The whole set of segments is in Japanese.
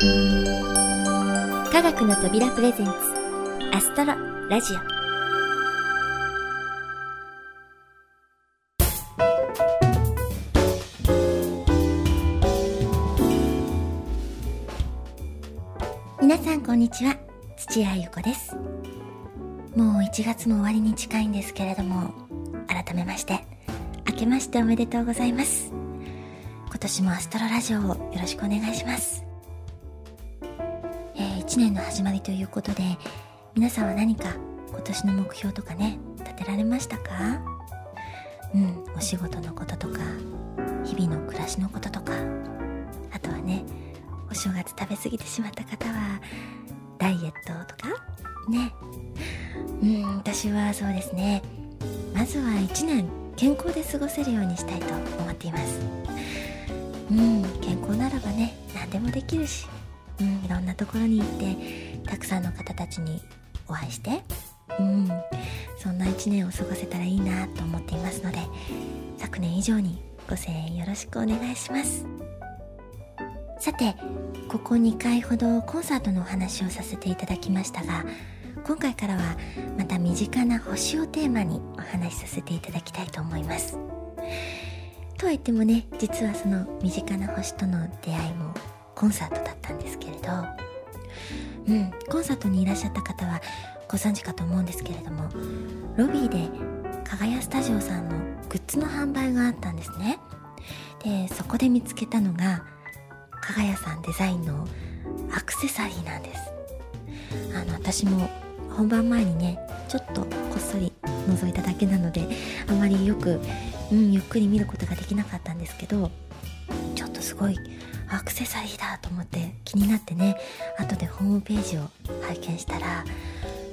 科学の扉プレゼンツアストロラジオ。皆さんこんにちは土屋ゆ子です。もう1月も終わりに近いんですけれども改めまして明けましておめでとうございます。今年もアストロラジオをよろしくお願いします。1年の始まりということで皆さんは何か今年の目標とかね立てられましたか？うんお仕事のこととか日々の暮らしのこととかあとはねお正月食べ過ぎてしまった方はダイエットとか？ね。うん私はそうですね。まずは1年健康で過ごせるようにしたいと思っています。うん健康ならばね何でもできるしうん、いろんなところに行ってたくさんの方たちにお会いして、うん、そんな1年を過ごせたらいいなと思っていますので昨年以上にご声援よろしくお願いします。さてここ2回ほどコンサートのお話をさせていただきましたが今回からはまた身近な星をテーマにお話しさせていただきたいと思います。とは言ってもね実はその身近な星との出会いもコンサートだったんですけど、うん、コンサートにいらっしゃった方はご存知かと思うんですけれどもロビーで加賀屋スタジオさんのグッズの販売があったんですね。でそこで見つけたのが加賀屋さんデザインのアクセサリーなんです。あの私も本番前にねちょっとこっそり覗いただけなのであまりよく、うん、ゆっくり見ることができなかったんですけどちょっとすごいアクセサリーだと思って気になってね後でホームページを拝見したら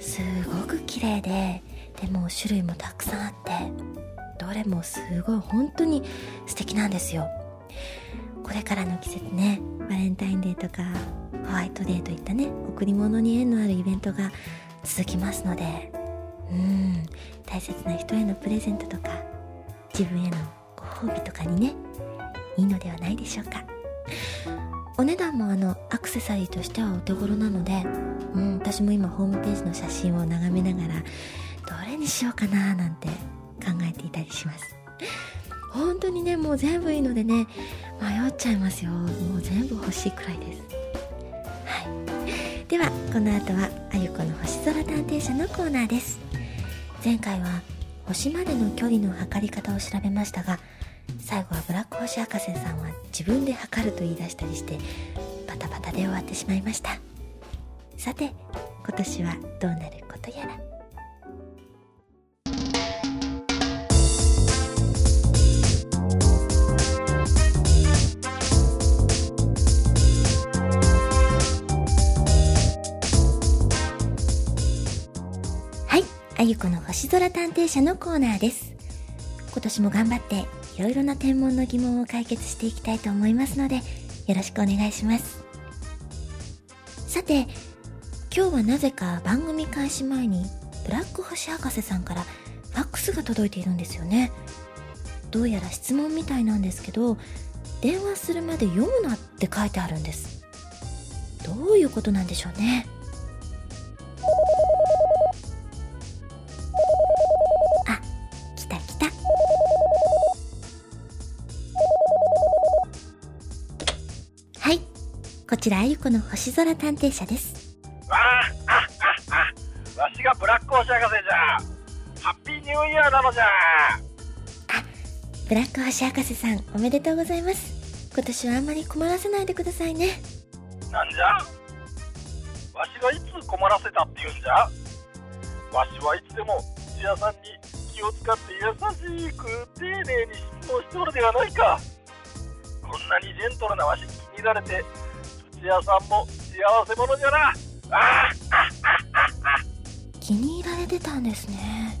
すごく綺麗ででも種類もたくさんあってどれもすごい本当に素敵なんですよ。これからの季節ねバレンタインデーとかホワイトデーといったね贈り物に縁のあるイベントが続きますのでうん大切な人へのプレゼントとか自分へのご褒美とかにねいいのではないでしょうか。お値段もあのアクセサリーとしてはお手頃なので、うん、私も今ホームページの写真を眺めながらどれにしようかななんて考えていたりします。本当にねもう全部いいのでね迷っちゃいますよ。もう全部欲しいくらいです。はい。ではこの後はあゆこの星空探偵社のコーナーです。前回は星までの距離の測り方を調べましたが最後はブラック星博士さんは自分で測ると言い出したりしてバタバタで終わってしまいました。さて今年はどうなることやら。はいあゆこの星空探偵社のコーナーです。今年も頑張っていろいろな天文の疑問を解決していきたいと思いますので、よろしくお願いします。さて、今日はなぜか番組開始前に、ブラック星博士さんからファックスが届いているんですよね。どうやら質問みたいなんですけど、電話するまで読むなって書いてあるんです。どういうことなんでしょうね。こちらあゆこの星空探偵社です。わあわしがブラック星博士じゃ。ハッピーニューイヤーなのじゃ。あブラック星博士さんおめでとうございます。今年はあんまり困らせないでくださいね。なんじゃ？わしがいつ困らせたって言うんじゃ？わしはいつでも土屋さんに気を使って優しく丁寧に質問しておるではないか。こんなにジェントルなわしに気に入られて屋さんも幸せ者じゃな。あ気に入られてたんですね。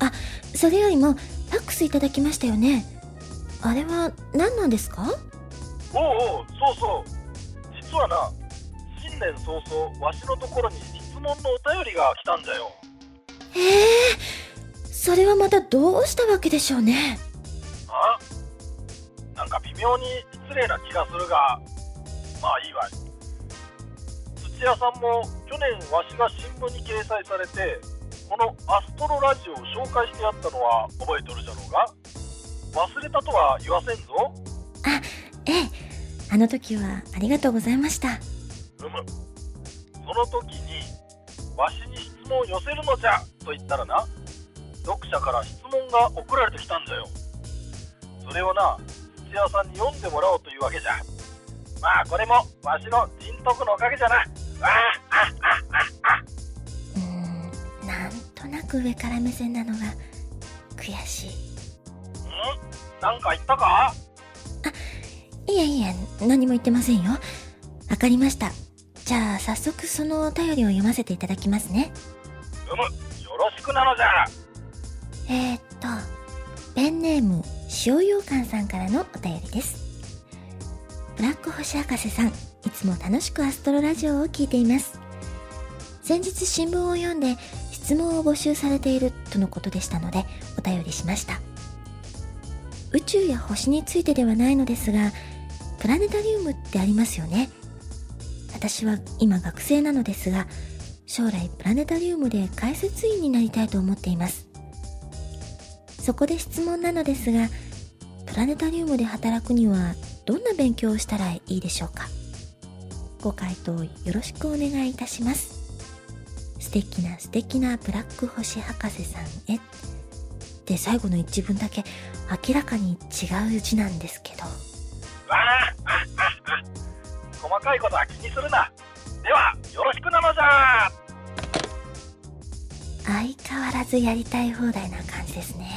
あそれよりもファックスいただきましたよね。あれは何なんですか？おうおうそうそう。実はな新年早々わしのところに質問のお便りが来たんじゃよ。へえそれはまたどうしたわけでしょうね。あ？妙に失礼な気がするがまあいいわ。い土屋さんも去年わしが新聞に掲載されてこのアストロラジオを紹介してやったのは覚えとるじゃろうが。忘れたとは言わせんぞ。あええ。あの時はありがとうございました。うむ。その時にわしに質問を寄せるのじゃと言ったらな読者から質問が送られてきたんだよ。それをな土屋さんに読んでもらおうというわけじゃ。まあこれもわしの人徳のおかげじゃな。わあああ。あうーんなんとなく上から目線なのが悔しい。ん？なんか言ったか？いえいえ何も言ってませんよ。わかりました。じゃあ早速そのお便りを読ませていただきますね。うむ。よろしくなのじゃ。えー、っとペンネーム塩羊羹さんからのお便りです。ブラック星博士さんいつも楽しくアストロラジオを聞いています。先日新聞を読んで質問を募集されているとのことでしたのでお便りしました。宇宙や星についてではないのですがプラネタリウムってありますよね。私は今学生なのですが将来プラネタリウムで解説員になりたいと思っています。そこで質問なのですがプラネタリウムで働くにはどんな勉強をしたらいいでしょうか？ご回答よろしくお願いいたします。素敵な素敵なブラック星博士さんへ。で最後の一文だけ明らかに違う字なんですけど。わああああ細かいことは気にするな。ではよろしくなのじゃ相変わらずやりたい放題な感じですね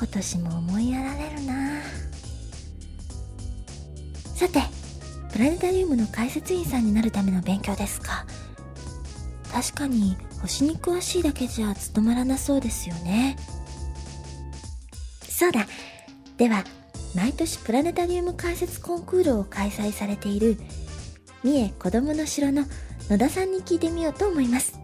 今年も思いやられるな。さてプラネタリウムの解説員さんになるための勉強ですか。確かに星に詳しいだけじゃ務まらなそうですよね。そうだ。では毎年プラネタリウム解説コンクールを開催されている三重子供の城の野田さんに聞いてみようと思います。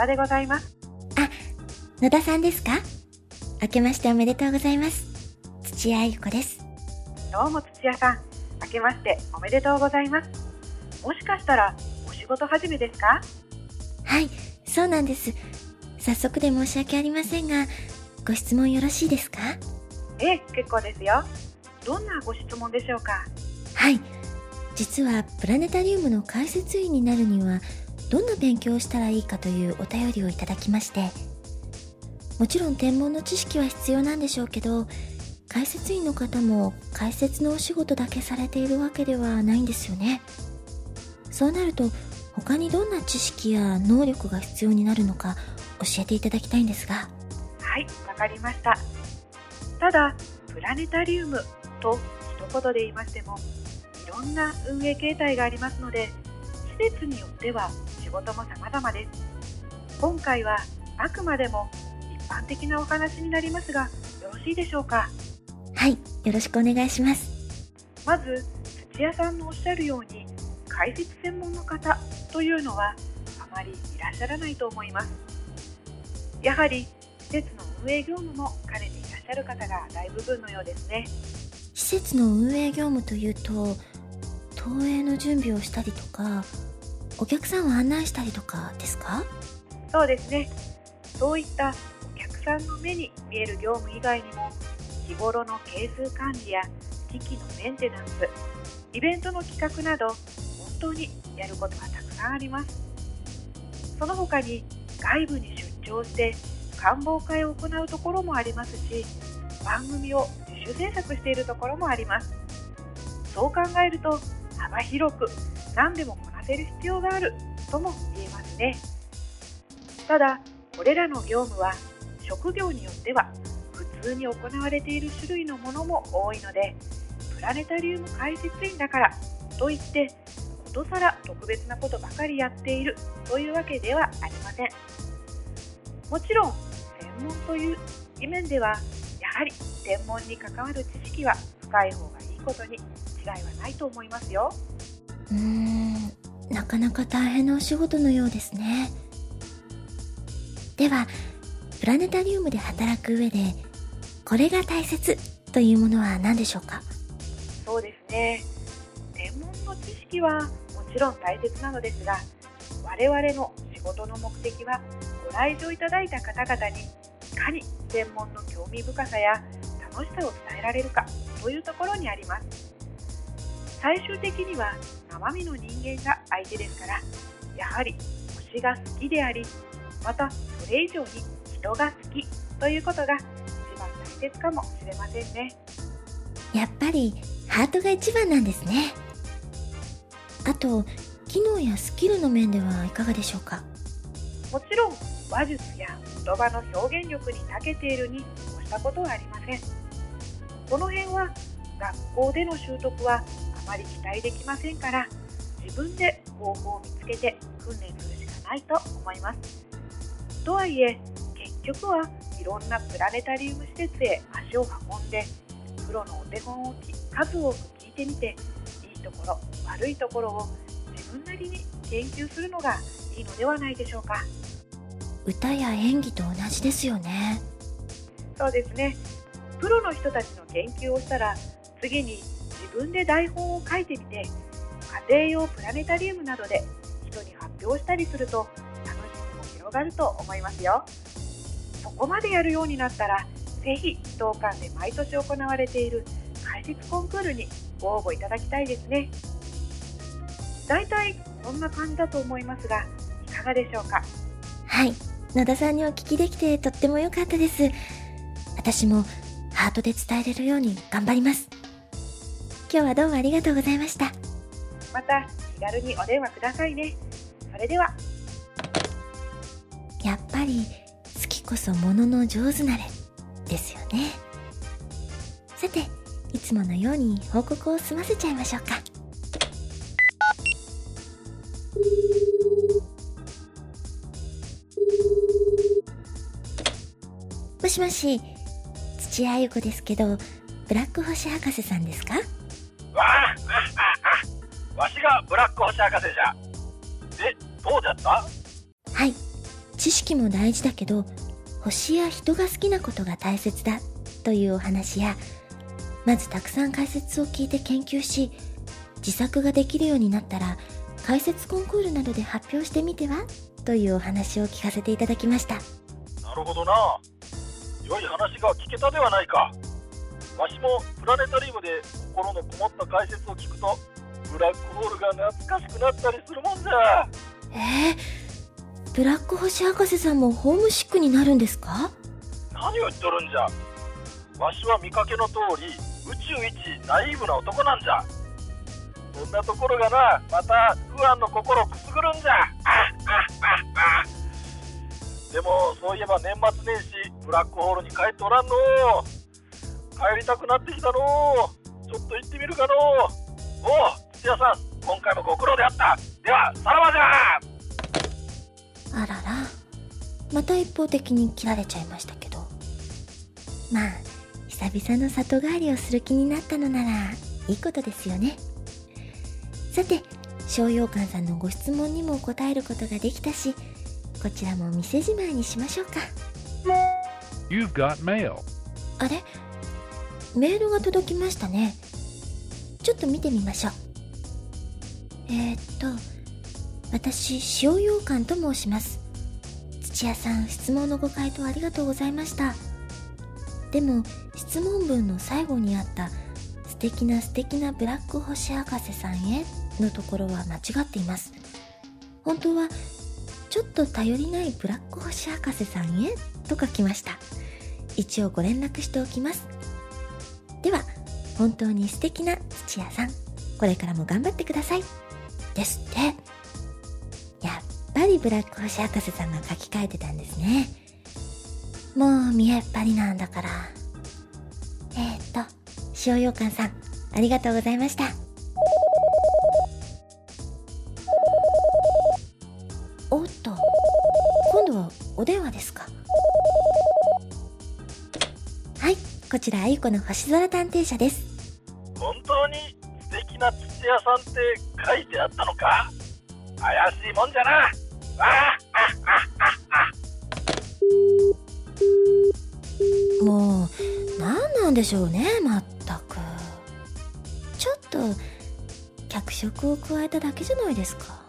田でございます。野田さんですか？明けましておめでとうございます。土屋ゆ子です。どうも土屋さん、明けましておめでとうございます。もしかしたら、お仕事始めですか？はいそうなんです。早速で申し訳ありませんがご質問よろしいですか？ええ、結構ですよ。どんなご質問でしょうか？はい実はプラネタリウムの解説員になるにはどんな勉強をしたらいいかというお便りをいただきましてもちろん天文の知識は必要なんでしょうけど解説員の方も解説のお仕事だけされているわけではないんですよねそうなると他にどんな知識や能力が必要になるのか教えていただきたいんですがはい、わかりました。ただ、プラネタリウムと一言で言いましても、いろんな運営形態がありますので、施設によっては仕事も様々です。今回はあくまでも一般的なお話になりますが、よろしいでしょうか？はいよろしくお願いします。まず土屋さんのおっしゃるように解説専門の方というのはあまりいらっしゃらないと思います。やはり施設の運営業務も兼ねていらっしゃる方が大部分のようですね。施設の運営業務というと投影の準備をしたりとかお客さんを案内したりとかですか？そうですね。そういったお客さんの目に見える業務以外にも日頃の係数管理や機器のメンテナンスイベントの企画など本当にやることはたくさんあります。その他に外部に出張して官房会を行うところもありますし番組を自主制作しているところもあります。そう考えると幅広く何でもこなせる必要があるとも言えますね。ただこれらの業務は職業によっては普通に行われている種類のものも多いのでプラネタリウム解説員だからといってことさら特別なことばかりやっているというわけではありません。もちろん専門という意面ではやはり専門に関わる知識は深い方がいいことに違いはないと思いますよ。なかなか大変なお仕事のようですね。ではプラネタリウムで働く上でこれが大切というものは何でしょうか？そうですね。専門の知識はもちろん大切なのですが我々の仕事の目的はご来場いただいた方々にいかに専門の興味深さや楽しさを伝えられるかというところにあります。最終的には生身の人間が相手ですからやはり星が好きでありまたそれ以上に人が好きということが一番大切かもしれませんね。やっぱりハートが一番なんですね。あと機能やスキルの面ではいかがでしょうか？もちろん話術や言葉の表現力に長けているに越したことはありません。この辺は学校での習得はあまり期待できませんから自分で方法を見つけて訓練するしかないと思います。とはいえ結局はいろんなプラネタリウム施設へ足を運んでプロのお手本を数多く聞いてみていいところ悪いところを自分なりに研究するのがいいのではないでしょうか。歌や演技と同じですよね。そうですね。プロの人たちの研究をしたら次に自分で台本を書いてみて家庭用プラネタリウムなどで人に発表したりすると楽しみも広がると思いますよ。そこまでやるようになったらぜひ当館で毎年行われている解説コンクールにご応募いただきたいですね。だいたいこんな感じだと思いますがいかがでしょうか？はい。野田さんにお聞きできてとっても良かったです。私もハートで伝えれるように頑張ります。今日はどうもありがとうございました。また気軽にお電話くださいね。それでは。やっぱり好きこそものの上手なれですよね。さていつものように報告を済ませちゃいましょうか。もしもし土屋ゆ子ですけどブラック星博士さんですか？がブラック星博士じゃ。えどうじゃった？はい。知識も大事だけど星や人が好きなことが大切だというお話やまずたくさん解説を聞いて研究し自作ができるようになったら解説コンクールなどで発表してみては？というお話を聞かせていただきました。なるほどな。良い話が聞けたではないか。わしもプラネタリウムで心のこもった解説を聞くとブラックホールが懐かしくなったりするもんじゃ。えー、ブラック星博士さんもホームシックになるんですか？何を言っとるんじゃ。わしは見かけの通り宇宙一ナイーブな男なんじゃ。そんなところがなまた不安の心をくすぐるんじゃ。でもそういえば年末年始ブラックホールに帰っておらんの。帰りたくなってきたの。ちょっと行ってみるかの。おう土屋さん今回もご苦労であった。ではさらばじゃ。あらら。また一方的に切られちゃいましたけど。まあ久々の里帰りをする気になったのならいいことですよね。さて商用館さんのご質問にも答えることができたしこちらも店じまいにしましょうか。You've got mail. あれ？メールが届きましたね。ちょっと見てみましょうえー、っと私塩羊羹と申します。土屋さん質問のご回答ありがとうございました。でも質問文の最後にあった素敵な素敵なブラック星博士さんへのところは間違っています。本当はちょっと頼りないブラック星博士さんへと書きました。一応ご連絡しておきます。では本当に素敵な土屋さんこれからも頑張ってください。ですって。やっぱりブラック星博士さんが書き換えてたんですね。もう見えっ張りなんだから。えー、っと塩羊羹さんありがとうございました。おっと今度はお電話ですか。はいこちらあゆこの星空探偵社です。屋さんって書いてあったのか？怪しいもんじゃな。わあもう何なんでしょうねまったく。ちょっと脚色を加えただけじゃないですか。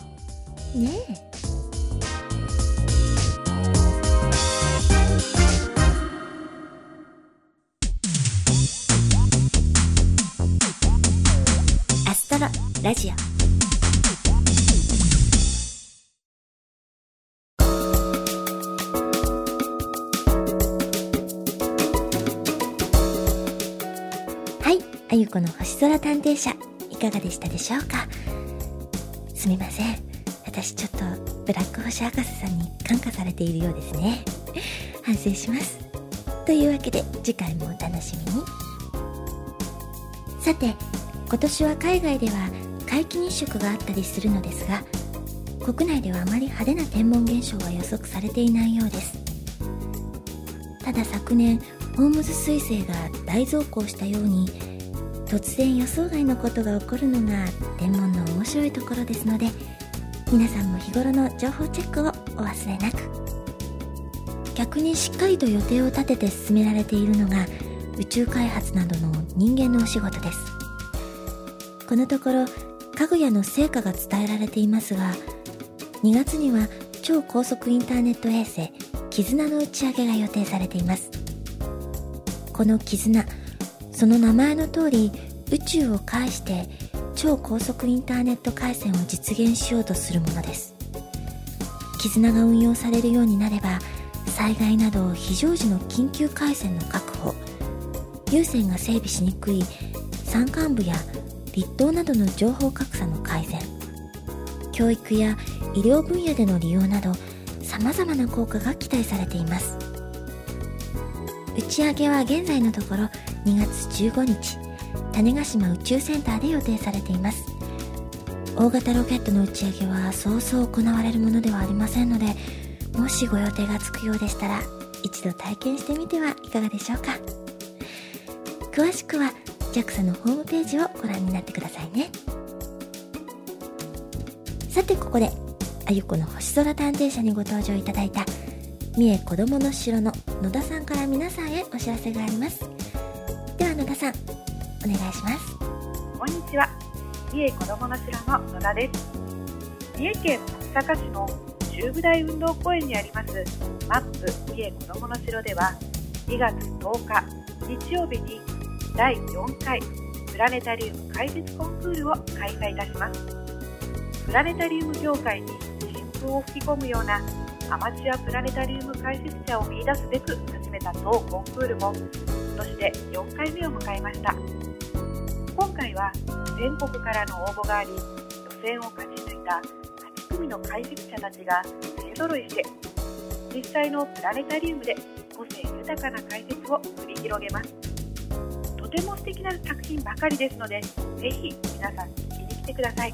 ねえ。ラジオ。はいあゆこの星空探偵社いかがでしたでしょうか？すみません。私ちょっとブラック星博士さんに感化されているようですね。反省します。というわけで次回もお楽しみに。さて今年は海外では皆既日食があったりするのですが国内ではあまり派手な天文現象は予測されていないようです。ただ昨年ホームズ彗星が大増航したように突然予想外のことが起こるのが天文の面白いところですので皆さんも日頃の情報チェックをお忘れなく。逆にしっかりと予定を立てて進められているのが宇宙開発などの人間のお仕事です。このところかぐやの成果が伝えられていますが2月には超高速インターネット衛星絆の打ち上げが予定されています。この絆その名前の通り宇宙を介して超高速インターネット回線を実現しようとするものです。絆が運用されるようになれば災害など非常時の緊急回線の確保有線が整備しにくい山間部や立島などの情報格差の改善教育や医療分野での利用など様々な効果が期待されています。打ち上げは現在のところ2月15日種子島宇宙センターで予定されています。大型ロケットの打ち上げはそうそう行われるものではありませんのでもしご予定がつくようでしたら一度体験してみてはいかがでしょうか。詳しくは JAXA のホームページをご覧になってくださいね。さてここであゆこの星空探偵社にご登場いただいた三重子どもの城の野田さんから皆さんへお知らせがあります。では野田さんお願いします。こんにちは。三重子どもの城の野田です。三重県松阪市の中部大運動公園にありますマップ三重子どもの城では2月10日日曜日に第4回プラネタリウム解説コンクールを開催いたします。プラネタリウム業界に新風を吹き込むようなアマチュアプラネタリウム解説者を見出すべく始めた当コンクールも今年で4回目を迎えました。今回は全国からの応募があり予選を勝ち抜いた8組の解説者たちが勢ぞろいして実際のプラネタリウムで個性豊かな解説を繰り広げます。ても素敵な作品ばかりですのでぜひ皆さん聞きに来てください。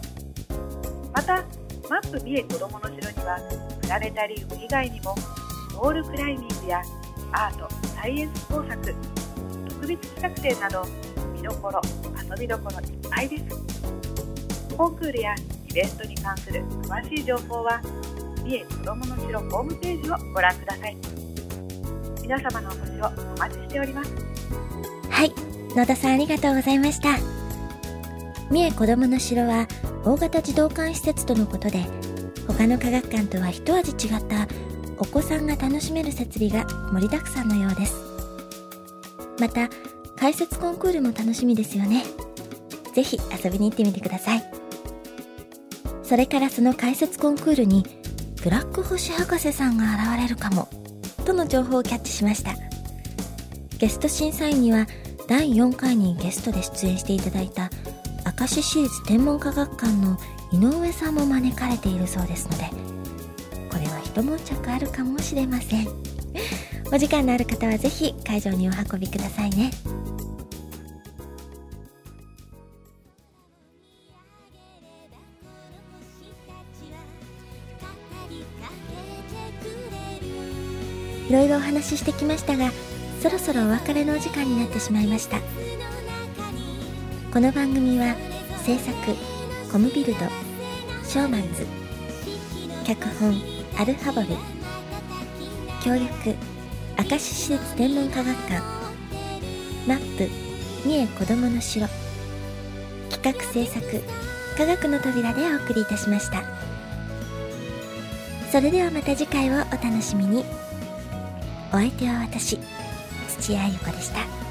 またマップ三重子どもの城にはプラネタリウム以外にもウォールクライミングやアートサイエンス工作特別企画展など見どころ遊びどころいっぱいです。コンクールやイベントに関する詳しい情報は三重子どもの城ホームページをご覧ください。皆様のお越しをお待ちしております。はい。野田さんありがとうございました。三重子どもの城は大型児童館施設とのことで他の科学館とは一味違ったお子さんが楽しめる設備が盛りだくさんのようです。また解説コンクールも楽しみですよね。ぜひ遊びに行ってみてください。それからその解説コンクールにブラック星博士さんが現れるかもとの情報をキャッチしました。ゲスト審査員には第4回にゲストで出演していただいた明石市立天文科学館の井上さんも招かれているそうですのでこれは一悶着あるかもしれません。お時間のある方はぜひ会場にお運びくださいね。いろいろお話ししてきましたがそろそろお別れのお時間になってしまいました。この番組は制作コムビルドショーマンズ脚本アルファボル協力明石市立天文科学館マップ三重子どもの城企画制作科学の扉でお送りいたしました。それではまた次回をお楽しみに。お相手は私。土屋ゆ子でした。